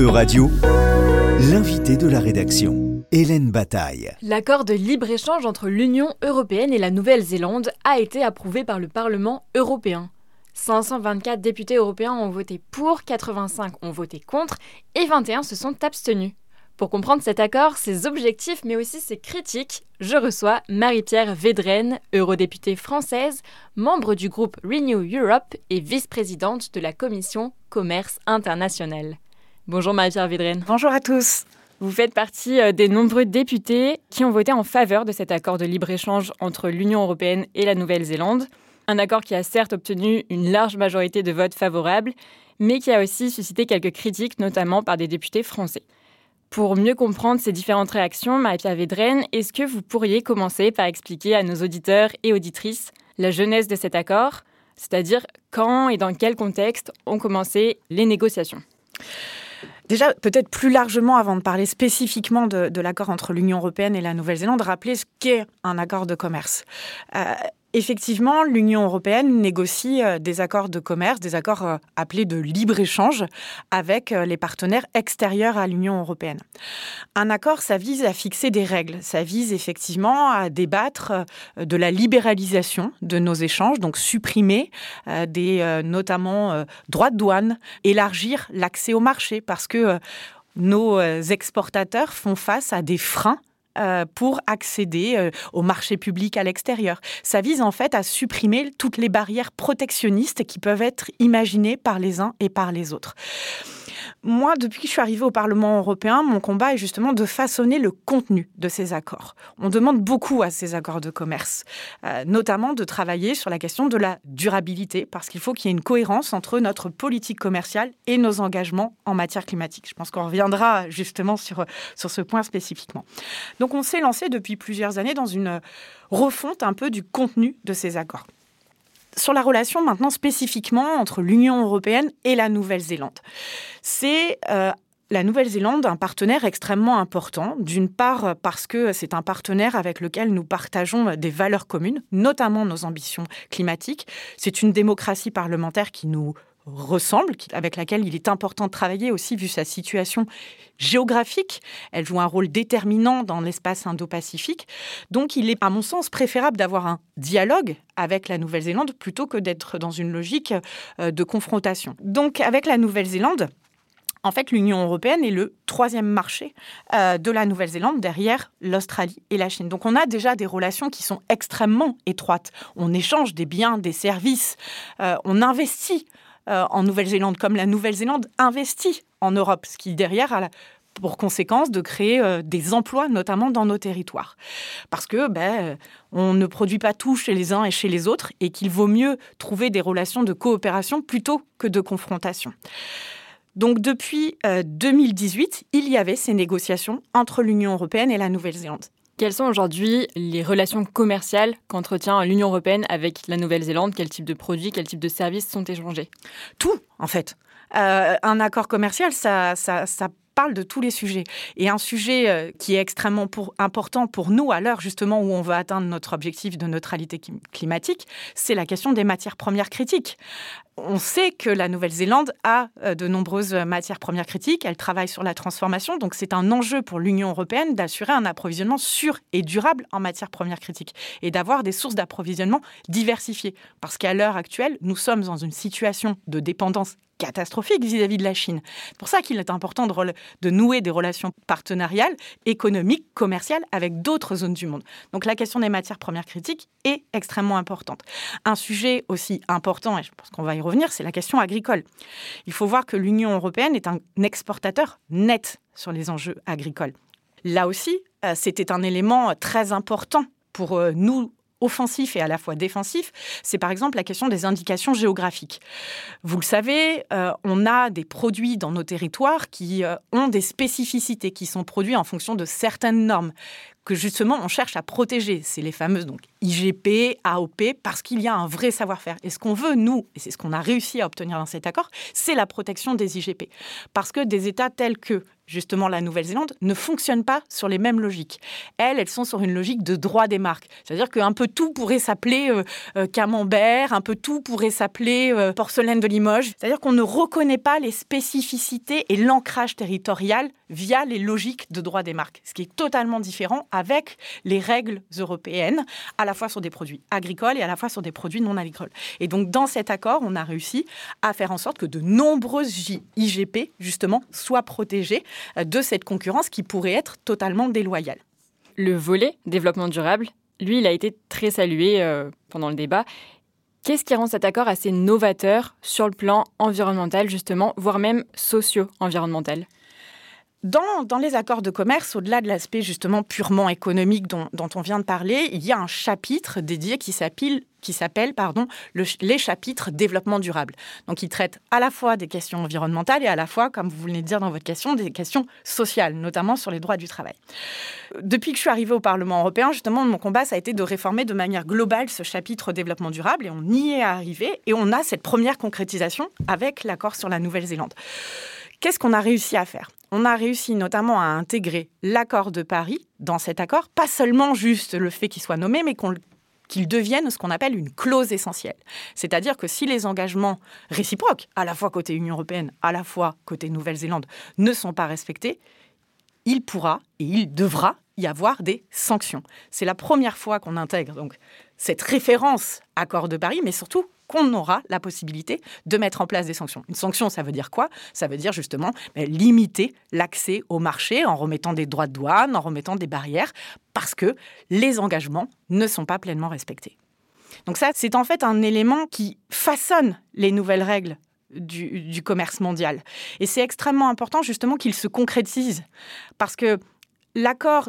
Euradio, l'invité de la rédaction, Hélène Bataille. L'accord de libre-échange entre l'Union européenne et la Nouvelle-Zélande a été approuvé par le Parlement européen. 524 députés européens ont voté pour, 85 ont voté contre et 21 se sont abstenus. Pour comprendre cet accord, ses objectifs mais aussi ses critiques, je reçois Marie-Pierre Védrenne, eurodéputée française, membre du groupe Renew Europe et vice-présidente de la commission Commerce international. Bonjour Marie-Pierre Védrenne. Bonjour à tous. Vous faites partie euh, des nombreux députés qui ont voté en faveur de cet accord de libre-échange entre l'Union européenne et la Nouvelle-Zélande. Un accord qui a certes obtenu une large majorité de votes favorables, mais qui a aussi suscité quelques critiques, notamment par des députés français. Pour mieux comprendre ces différentes réactions, Marie-Pierre Védrenne, est-ce que vous pourriez commencer par expliquer à nos auditeurs et auditrices la jeunesse de cet accord, c'est-à-dire quand et dans quel contexte ont commencé les négociations? Déjà, peut-être plus largement, avant de parler spécifiquement de, l'accord entre l'Union européenne et la Nouvelle-Zélande, rappeler ce qu'est un accord de commerce. Euh, Effectivement, l'Union européenne négocie euh, des accords de commerce, des accords euh, appelés de libre-échange avec euh, les partenaires extérieurs à l'Union européenne. Un accord, ça vise à fixer des règles, ça vise effectivement à débattre de la libéralisation de nos échanges, donc supprimer des notamment droits de douane, élargir l'accès au marché parce que nos exportateurs font face à des freins pour accéder euh, au marché public à l'extérieur. Ça vise en fait à supprimer toutes les barrières protectionnistes qui peuvent être imaginées par les uns et par les autres. Moi, depuis que je suis arrivée au Parlement européen, mon combat est justement de façonner le contenu de ces accords. On demande beaucoup à ces accords de commerce, euh, notamment de travailler sur la question de la durabilité, parce qu'il faut qu'il y ait une cohérence entre notre politique commerciale et nos engagements en matière climatique. Je pense qu'on reviendra justement sur, sur ce point spécifiquement. Donc on s'est lancé depuis plusieurs années dans une refonte un peu du contenu de ces accords sur la relation maintenant spécifiquement entre l'Union européenne et la Nouvelle-Zélande. C'est euh, la Nouvelle-Zélande un partenaire extrêmement important, d'une part parce que c'est un partenaire avec lequel nous partageons des valeurs communes, notamment nos ambitions climatiques. C'est une démocratie parlementaire qui nous ressemble, avec laquelle il est important de travailler aussi vu sa situation géographique. Elle joue un rôle déterminant dans l'espace Indo-Pacifique. Donc il est, à mon sens, préférable d'avoir un dialogue avec la Nouvelle-Zélande plutôt que d'être dans une logique euh, de confrontation. Donc avec la Nouvelle-Zélande, en fait, l'Union européenne est le troisième marché euh, de la Nouvelle-Zélande derrière l'Australie et la Chine. Donc on a déjà des relations qui sont extrêmement étroites. On échange des biens, des services, euh, on investit euh, en Nouvelle-Zélande, comme la Nouvelle-Zélande investit en Europe, ce qui derrière a pour conséquence de créer euh, des emplois, notamment dans nos territoires. Parce que ben, on ne produit pas tout chez les uns et chez les autres, et qu'il vaut mieux trouver des relations de coopération plutôt que de confrontation. Donc depuis 2018, euh, il y avait ces négociations entre l'Union européenne et la Nouvelle-Zélande. Quelles sont aujourd'hui les relations commerciales qu'entretient l'Union européenne avec la Nouvelle-Zélande? Quel type de produits, quel type de services sont échangés? Tout, en fait. Euh, un accord commercial, ça, ça, ça parle de tous les sujets. Et un sujet euh, qui est extrêmement important pour nous à l'heure justement où on veut atteindre notre objectif de neutralité climatique, c'est la question des matières premières critiques. On sait que la Nouvelle-Zélande a euh, de nombreuses matières premières critiques, elle travaille sur la transformation, donc c'est un enjeu pour l'Union européenne d'assurer un approvisionnement sûr et durable en matières premières critiques et d'avoir des sources d'approvisionnement diversifiées. Parce qu'à l'heure actuelle, nous sommes dans une situation de dépendance catastrophique vis-à-vis de la Chine. C'est pour ça qu'il est important de, de, nouer des relations partenariales, économiques, commerciales avec d'autres zones du monde. Donc la question des matières premières critiques est extrêmement importante. Un sujet aussi important, et je pense qu'on va y revenir, c'est la question agricole. Il faut voir que l'Union européenne est un exportateur net sur les enjeux agricoles. Là aussi, euh, c'était un élément très important pour euh, nous offensif et à la fois défensif, c'est par exemple la question des indications géographiques. Vous le savez, euh, on a des produits dans nos territoires qui euh, ont des spécificités, qui sont produits en fonction de certaines normes que justement on cherche à protéger. C'est les fameuses donc IGP, AOP, parce qu'il y a un vrai savoir-faire. Et ce qu'on veut, nous, et c'est ce qu'on a réussi à obtenir dans cet accord, c'est la protection des IGP. Parce que des États tels que justement la Nouvelle-Zélande, ne fonctionnent pas sur les mêmes logiques. Elles, elles sont sur une logique de droit des marques. C'est-à-dire qu'un peu tout pourrait s'appeler euh, euh, camembert, un peu tout pourrait s'appeler euh, porcelaine de Limoges. C'est-à-dire qu'on ne reconnaît pas les spécificités et l'ancrage territorial via les logiques de droit des marques, ce qui est totalement différent avec les règles européennes, à la fois sur des produits agricoles et à la fois sur des produits non agricoles. Et donc dans cet accord, on a réussi à faire en sorte que de nombreuses IGP, justement, soient protégées de cette concurrence qui pourrait être totalement déloyale. Le volet développement durable, lui, il a été très salué euh, pendant le débat. Qu'est-ce qui rend cet accord assez novateur sur le plan environnemental, justement, voire même socio-environnemental? Dans, les accords de commerce, au-delà de l'aspect justement purement économique dont, on vient de parler, il y a un chapitre dédié qui s'appelle qui s'appelle pardon les chapitres développement durable. Donc il traite à la fois des questions environnementales et à la fois, comme vous venez de dire dans votre question, des questions sociales, notamment sur les droits du travail. Depuis que je suis arrivée au Parlement européen, justement, mon combat ça a été de réformer de manière globale ce chapitre développement durable et on y est arrivé et on a cette première concrétisation avec l'accord sur la Nouvelle-Zélande. Qu'est-ce qu'on a réussi à faire? On a réussi notamment à intégrer l'accord de Paris dans cet accord, pas seulement juste le fait qu'il soit nommé, mais qu'il devienne ce qu'on appelle une clause essentielle. C'est-à-dire que si les engagements réciproques, à la fois côté Union européenne, à la fois côté Nouvelle-Zélande, ne sont pas respectés, il pourra et il devra y avoir des sanctions. C'est la première fois qu'on intègre donc cette référence accord de Paris, mais surtout qu'on aura la possibilité de mettre en place des sanctions. Une sanction, ça veut dire quoi? Ça veut dire justement ben, limiter l'accès au marché en remettant des droits de douane, en remettant des barrières, parce que les engagements ne sont pas pleinement respectés. Donc ça, c'est en fait un élément qui façonne les nouvelles règles du, du commerce mondial. Et c'est extrêmement important justement qu'il se concrétise, parce que l'accord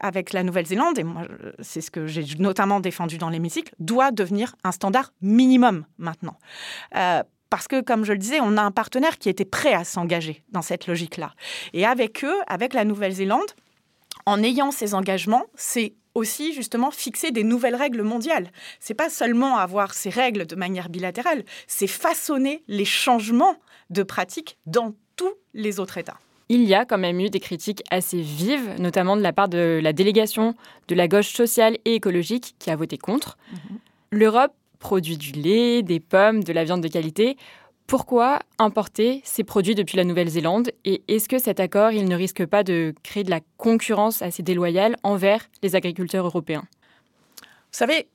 avec la Nouvelle-Zélande, et moi c'est ce que j'ai notamment défendu dans l'hémicycle, doit devenir un standard minimum maintenant. Euh, parce que, comme je le disais, on a un partenaire qui était prêt à s'engager dans cette logique-là. Et avec eux, avec la Nouvelle-Zélande, en ayant ces engagements, c'est aussi justement fixer des nouvelles règles mondiales. C'est pas seulement avoir ces règles de manière bilatérale, c'est façonner les changements de pratiques dans tous les autres États il y a quand même eu des critiques assez vives, notamment de la part de la délégation de la gauche sociale et écologique qui a voté contre. Mhm. L'Europe produit du lait, des pommes, de la viande de qualité. Pourquoi importer ces produits depuis la Nouvelle-Zélande Et est-ce que cet accord, il ne risque pas de créer de la concurrence assez déloyale envers les agriculteurs européens? Vous savez,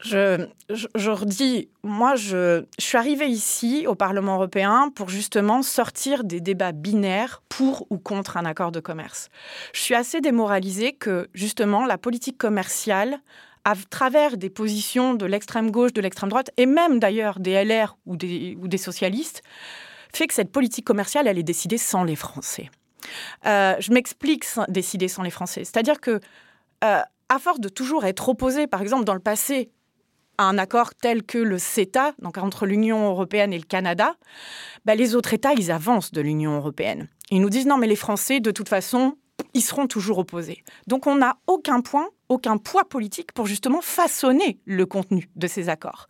je, je, redis, moi, je, suis arrivée ici au Parlement européen pour justement sortir des débats binaires pour ou contre un accord de commerce. Je suis assez démoralisée que justement la politique commerciale, à travers des positions de l'extrême gauche, de l'extrême droite, et même d'ailleurs des LR ou des, socialistes, fait que cette politique commerciale, elle est décidée sans les Français. Euh, je m'explique décidée sans les Français. C'est-à-dire que euh, à force de toujours être opposé, par exemple dans le passé, un accord tel que le CETA, donc entre l'Union européenne et le Canada, bah, les autres États, ils avancent de l'Union européenne. Ils nous disent non, mais les Français, de toute façon, ils seront toujours opposés. Donc on n'a aucun point aucun poids politique pour justement façonner le contenu de ces accords.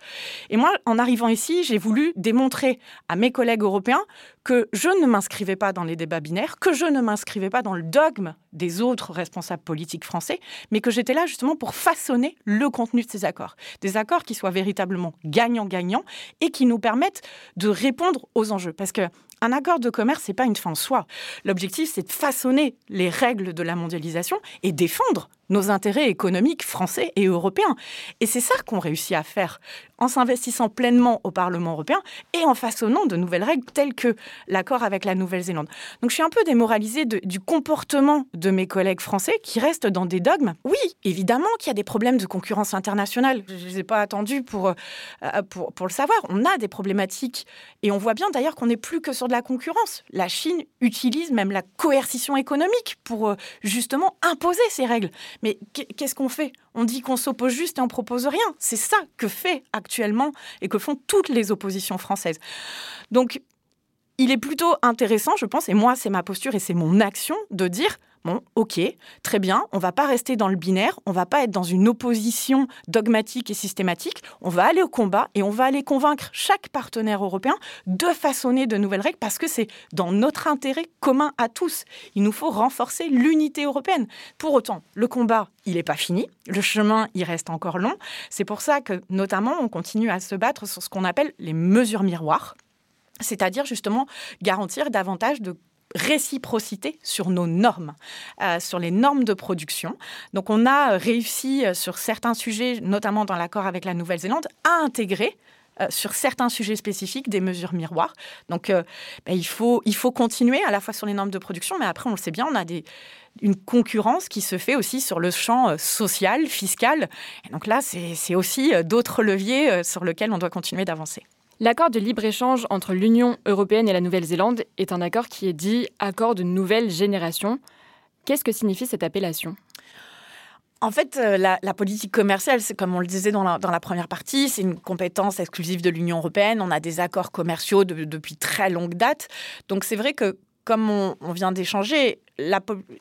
Et moi, en arrivant ici, j'ai voulu démontrer à mes collègues européens que je ne m'inscrivais pas dans les débats binaires, que je ne m'inscrivais pas dans le dogme des autres responsables politiques français, mais que j'étais là justement pour façonner le contenu de ces accords. Des accords qui soient véritablement gagnants-gagnants et qui nous permettent de répondre aux enjeux. Parce que un accord de commerce, n'est pas une fin en soi. L'objectif, c'est de façonner les règles de la mondialisation et défendre nos intérêts économiques français et européens. Et c'est ça qu'on réussit à faire en s'investissant pleinement au Parlement européen et en façonnant de nouvelles règles telles que l'accord avec la Nouvelle-Zélande. Donc je suis un peu démoralisée du comportement de mes collègues français qui restent dans des dogmes. Oui, évidemment qu'il y a des problèmes de concurrence internationale. Je ne les ai pas attendus pour, euh, pour, pour le savoir. On a des problématiques et on voit bien d'ailleurs qu'on n'est plus que sur de la concurrence. La Chine utilise même la coercition économique pour euh, justement imposer ces règles. Mais qu'est-ce qu'on fait? On dit qu'on s'oppose juste et on propose rien. C'est ça que fait actuellement et que font toutes les oppositions françaises. Donc, il est plutôt intéressant, je pense, et moi, c'est ma posture et c'est mon action de dire Bon, ok, très bien, on va pas rester dans le binaire, on va pas être dans une opposition dogmatique et systématique, on va aller au combat et on va aller convaincre chaque partenaire européen de façonner de nouvelles règles parce que c'est dans notre intérêt commun à tous. Il nous faut renforcer l'unité européenne. Pour autant, le combat, il n'est pas fini, le chemin, il reste encore long. C'est pour ça que, notamment, on continue à se battre sur ce qu'on appelle les mesures miroirs c'est-à-dire justement garantir davantage de réciprocité sur nos normes, euh, sur les normes de production. Donc on a réussi euh, sur certains sujets, notamment dans l'accord avec la Nouvelle-Zélande, à intégrer euh, sur certains sujets spécifiques des mesures miroirs. Donc ben, il, faut, il faut continuer à la fois sur les normes de production, mais après on le sait bien, on a des, une concurrence qui se fait aussi sur le champ social, fiscal. Et donc là, c'est aussi d'autres leviers sur lesquels on doit continuer d'avancer. L'accord de libre-échange entre l'Union européenne et la Nouvelle-Zélande est un accord qui est dit accord de nouvelle génération. Qu'est-ce que signifie cette appellation? En fait, euh, la, politique commerciale, c'est comme on le disait dans la, première partie, c'est une compétence exclusive de l'Union européenne. On a des accords commerciaux depuis très longue date. Donc c'est vrai que comme on, vient d'échanger,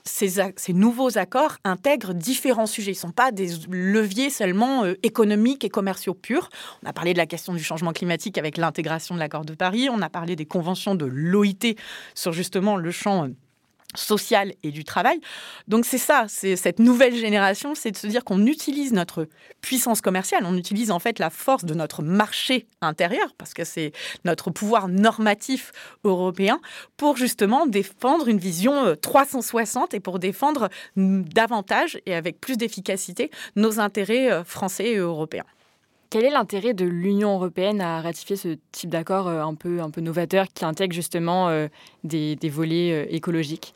ces, nouveaux accords intègrent différents sujets. Ils ne sont pas des leviers seulement euh, économiques et commerciaux purs. On a parlé de la question du changement climatique avec l'intégration de l'accord de Paris. On a parlé des conventions de l'OIT sur justement le champ euh, social et du travail. Donc c'est ça, c'est cette nouvelle génération, c'est de se dire qu'on utilise notre puissance commerciale, on utilise en fait la force de notre marché intérieur, parce que c'est notre pouvoir normatif européen, pour justement défendre une vision 360 euh, et pour défendre davantage et avec plus d'efficacité nos intérêts euh, français et européens. Quel est l'intérêt de l'Union européenne à ratifier ce type d'accord euh, un peu, un peu novateur qui intègre justement des, des volets écologiques?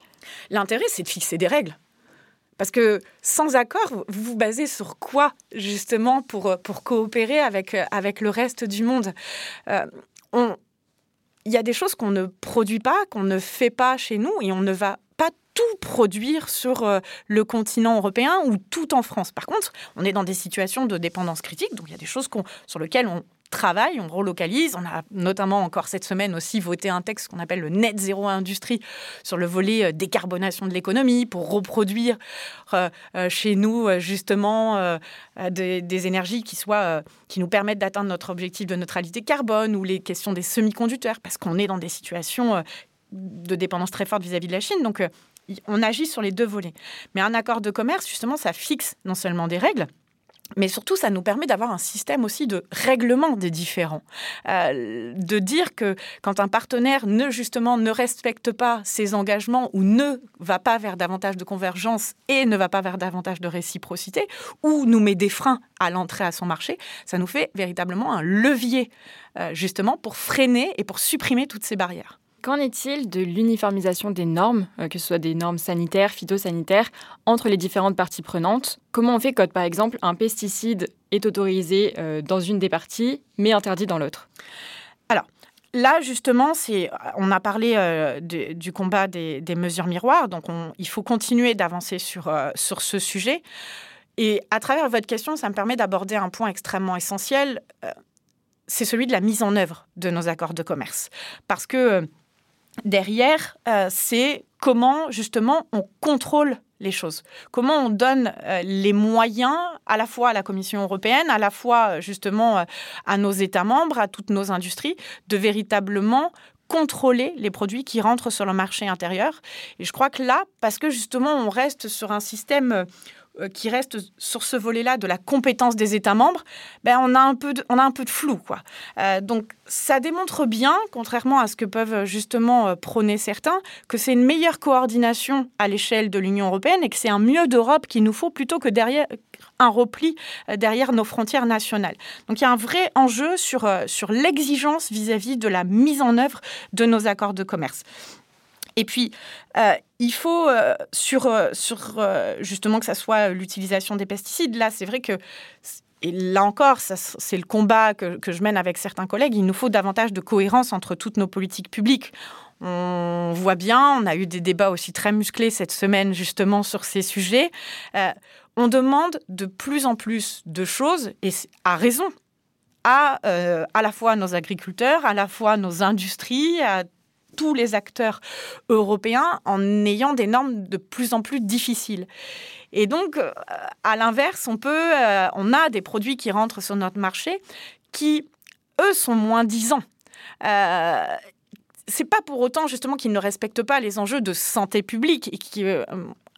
L'intérêt, c'est de fixer des règles. Parce que sans accord, vous vous basez sur quoi justement pour, pour coopérer avec, avec le reste du monde? Euh, Il y a des choses qu'on ne produit pas, qu'on ne fait pas chez nous et on ne va pas tout produire sur euh, le continent européen ou tout en France. Par contre, on est dans des situations de dépendance critique, donc il y a des choses sur lesquelles on, travail, on relocalise. On a notamment encore cette semaine aussi voté un texte qu'on appelle le Net Zéro Industrie sur le volet euh, décarbonation de l'économie pour reproduire euh, euh, chez nous justement des, énergies qui, soient, qui nous permettent d'atteindre notre objectif de neutralité carbone ou les questions des semi-conducteurs parce qu'on est dans des situations de dépendance très forte vis-à-vis -vis de la Chine. Donc on agit sur les deux volets. Mais un accord de commerce, justement, ça fixe non seulement des règles, mais surtout, ça nous permet d'avoir un système aussi de règlement des différends. Euh, de dire que quand un partenaire ne, justement, ne respecte pas ses engagements ou ne va pas vers davantage de convergence et ne va pas vers davantage de réciprocité, ou nous met des freins à l'entrée à son marché, ça nous fait véritablement un levier, euh, justement, pour freiner et pour supprimer toutes ces barrières. Qu'en est-il de l'uniformisation des normes, euh, que ce soit des normes sanitaires, phytosanitaires, entre les différentes parties prenantes? Comment on fait quand, par exemple, un pesticide est autorisé euh, dans une des parties, mais interdit dans l'autre? Alors, Là, justement, on a parlé euh, du combat des, mesures miroirs, donc il faut continuer d'avancer sur, sur ce sujet. Et à travers votre question, ça me permet d'aborder un point extrêmement essentiel, c'est celui de la mise en œuvre de nos accords de commerce. Parce que derrière, euh, c'est comment justement on contrôle les choses. Comment on donne euh, les moyens à la fois à la Commission européenne, à la fois euh, justement à nos États membres, à toutes nos industries, de véritablement contrôler les produits qui rentrent sur le marché intérieur. Et je crois que là, parce que justement on reste sur un système qui reste sur ce volet-là de la compétence des États membres, ben on, a un peu de, on a un peu de flou. Quoi. Euh, donc ça démontre bien, contrairement à ce que peuvent justement euh, prôner certains, que c'est une meilleure coordination à l'échelle de l'Union européenne et que c'est un mieux d'Europe qu'il nous faut plutôt que derrière un repli derrière nos frontières nationales. Donc il y a un vrai enjeu sur, sur l'exigence vis-à-vis de la mise en œuvre de nos accords de commerce. Et puis, euh, il faut, euh, sur, euh, sur justement que ça soit l'utilisation des pesticides, là, c'est vrai que, et là encore, c'est le combat que, que, je mène avec certains collègues, il nous faut davantage de cohérence entre toutes nos politiques publiques. On voit bien, on a eu des débats aussi très musclés cette semaine justement sur ces sujets. on demande de plus en plus de choses, et à raison, à, à la fois nos agriculteurs, à la fois nos industries, à tous les acteurs européens en ayant des normes de plus en plus difficiles. Et donc, euh, à l'inverse, on peut, euh, on a des produits qui rentrent sur notre marché qui, eux, sont moins disants. Euh, c'est pas pour autant justement qu'ils ne respectent pas les enjeux de santé publique, et qui, euh,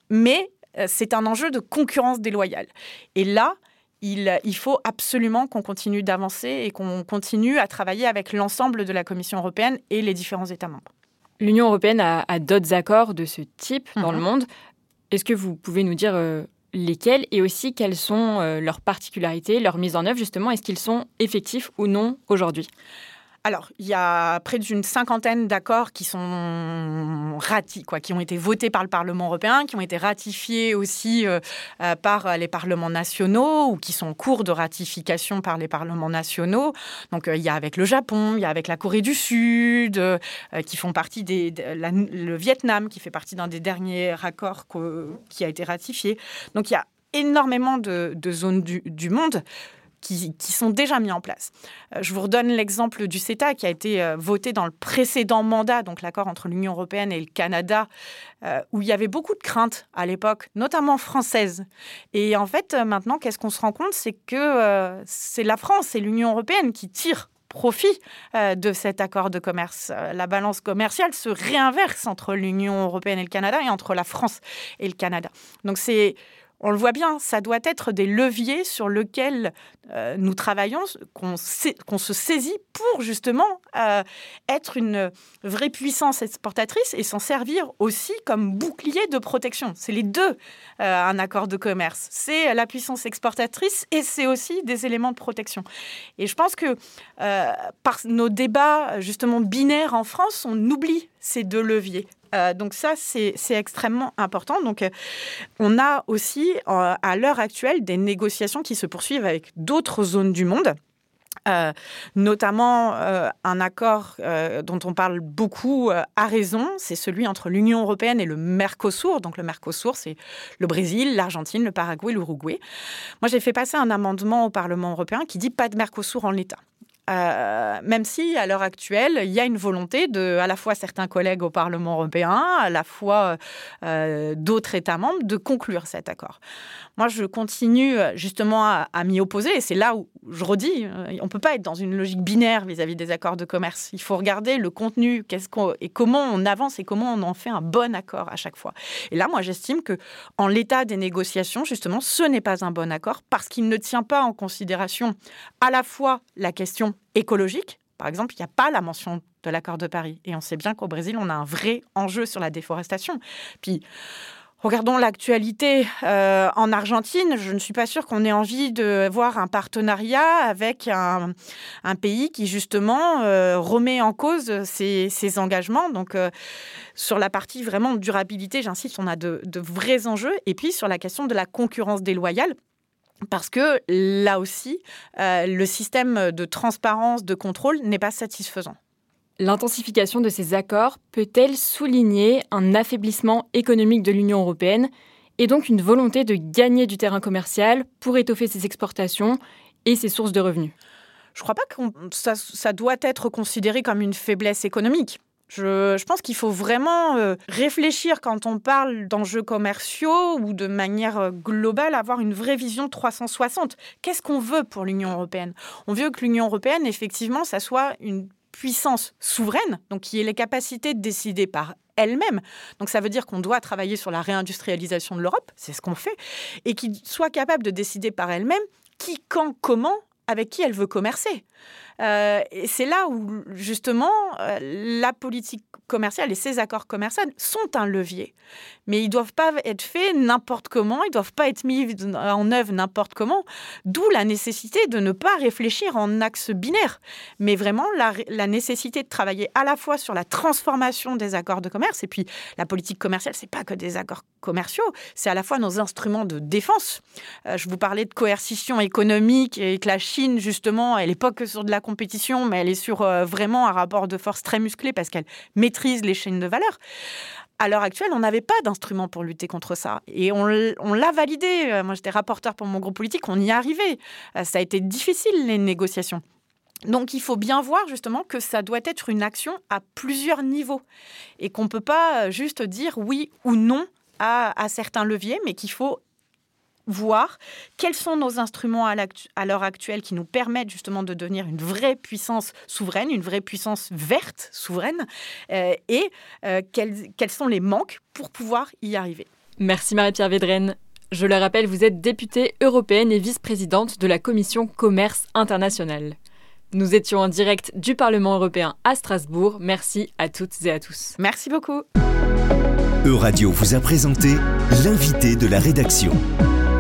mais c'est un enjeu de concurrence déloyale. Et là, il, il faut absolument qu'on continue d'avancer et qu'on continue à travailler avec l'ensemble de la Commission européenne et les différents États membres. L'Union européenne a, a d'autres accords de ce type dans le monde. Est-ce que vous pouvez nous dire euh, lesquels et aussi quelles sont euh, leurs particularités, leur mise en œuvre justement? Est-ce qu'ils sont effectifs ou non aujourd'hui? Alors, il y a près d'une cinquantaine d'accords qui sont rati, quoi, qui ont été votés par le Parlement européen, qui ont été ratifiés aussi euh, euh, par les parlements nationaux ou qui sont en cours de ratification par les parlements nationaux. Donc, euh, il y a avec le Japon, il y a avec la Corée du Sud, qui font partie des, de le Vietnam, qui fait partie d'un des derniers accords qui a été ratifié. Donc, il y a énormément de, zones du monde qui, sont déjà mis en place. Euh, Je vous redonne l'exemple du CETA qui a été euh, voté dans le précédent mandat, donc l'accord entre l'Union européenne et le Canada, euh, où il y avait beaucoup de craintes à l'époque, notamment françaises. Et en fait, maintenant, qu'est-ce qu'on se rend compte? C'est que c'est la France et l'Union européenne qui tirent profit de cet accord de commerce. La balance commerciale se réinverse entre l'Union européenne et le Canada et entre la France et le Canada. Donc c'est on le voit bien, ça doit être des leviers sur lesquels euh, nous travaillons, qu'on se saisit pour justement euh, être une vraie puissance exportatrice et s'en servir aussi comme bouclier de protection. C'est les deux, euh, un accord de commerce. C'est la puissance exportatrice et c'est aussi des éléments de protection. Et je pense que par nos débats justement binaires en France, on oublie ces deux leviers. Euh, donc ça, c'est extrêmement important. Donc, euh, on a aussi, euh, à l'heure actuelle, des négociations qui se poursuivent avec d'autres zones du monde. Notamment un accord dont on parle beaucoup à raison, c'est celui entre l'Union européenne et le Mercosur. Donc le Mercosur, c'est le Brésil, l'Argentine, le Paraguay, l'Uruguay. Moi, j'ai fait passer un amendement au Parlement européen qui dit pas de Mercosur en l'état. Euh, même si à l'heure actuelle, il y a une volonté de, à la fois certains collègues au Parlement européen, à la fois euh, d'autres États membres, de conclure cet accord. Moi, je continue euh, justement à, m'y opposer, et c'est là où je redis, on peut pas être dans une logique binaire vis-à-vis des accords de commerce. Il faut regarder le contenu, qu'est-ce qu'on et comment on avance et comment on en fait un bon accord à chaque fois. Et là, moi, j'estime que en l'état des négociations, justement, ce n'est pas un bon accord parce qu'il ne tient pas en considération à la fois la question écologique. Par exemple, il n'y a pas la mention de l'accord de Paris. Et on sait bien qu'au Brésil, on a un vrai enjeu sur la déforestation. Puis, regardons l'actualité euh, en Argentine. Je ne suis pas sûre qu'on ait envie de voir un partenariat avec un, pays qui, justement, euh, remet en cause ses, engagements. Donc, euh, sur la partie vraiment durabilité, j'insiste, on a de vrais enjeux. Et puis, sur la question de la concurrence déloyale, parce que là aussi, euh, le système de transparence, de contrôle n'est pas satisfaisant. L'intensification de ces accords peut-elle souligner un affaiblissement économique de l'Union européenne et donc une volonté de gagner du terrain commercial pour étoffer ses exportations et ses sources de revenus? Je ne crois pas que ça, ça, doit être considéré comme une faiblesse économique. Je, pense qu'il faut vraiment euh, réfléchir quand on parle d'enjeux commerciaux ou de manière euh, globale, avoir une vraie vision 360. Qu'est-ce qu'on veut pour l'Union européenne? On veut que l'Union européenne, effectivement, ça soit une puissance souveraine, donc qui ait les capacités de décider par elle-même. Donc ça veut dire qu'on doit travailler sur la réindustrialisation de l'Europe, c'est ce qu'on fait, et qui soit capable de décider par elle-même qui, quand, comment, avec qui elle veut commercer. Euh, et c'est là où, justement, euh, la politique commerciale et ces accords commerciaux sont un levier. Mais ils ne doivent pas être faits n'importe comment, ils ne doivent pas être mis en œuvre n'importe comment, d'où la nécessité de ne pas réfléchir en axe binaire, mais vraiment la, nécessité de travailler à la fois sur la transformation des accords de commerce, et puis la politique commerciale, ce n'est pas que des accords commerciaux, c'est à la fois nos instruments de défense. Euh, je vous parlais de coercition économique et que la Chine, justement, elle n'est pas que sur de la mais elle est sur euh, vraiment un rapport de force très musclé parce qu'elle maîtrise les chaînes de valeur. À l'heure actuelle, on n'avait pas d'instrument pour lutter contre ça. Et on, l'a validé. Moi, j'étais rapporteur pour mon groupe politique, on y est arrivé. Ça a été difficile, les négociations. Donc il faut bien voir justement que ça doit être une action à plusieurs niveaux et qu'on ne peut pas juste dire oui ou non à, à certains leviers, mais qu'il faut voir quels sont nos instruments à l'heure actuelle qui nous permettent justement de devenir une vraie puissance souveraine, une vraie puissance verte souveraine, euh, et euh, quels, quels, sont les manques pour pouvoir y arriver. Merci Marie-Pierre Védrenne. Je le rappelle, vous êtes députée européenne et vice-présidente de la Commission Commerce International. Nous étions en direct du Parlement européen à Strasbourg. Merci à toutes et à tous. Merci beaucoup. Euradio vous a présenté l'invité de la rédaction.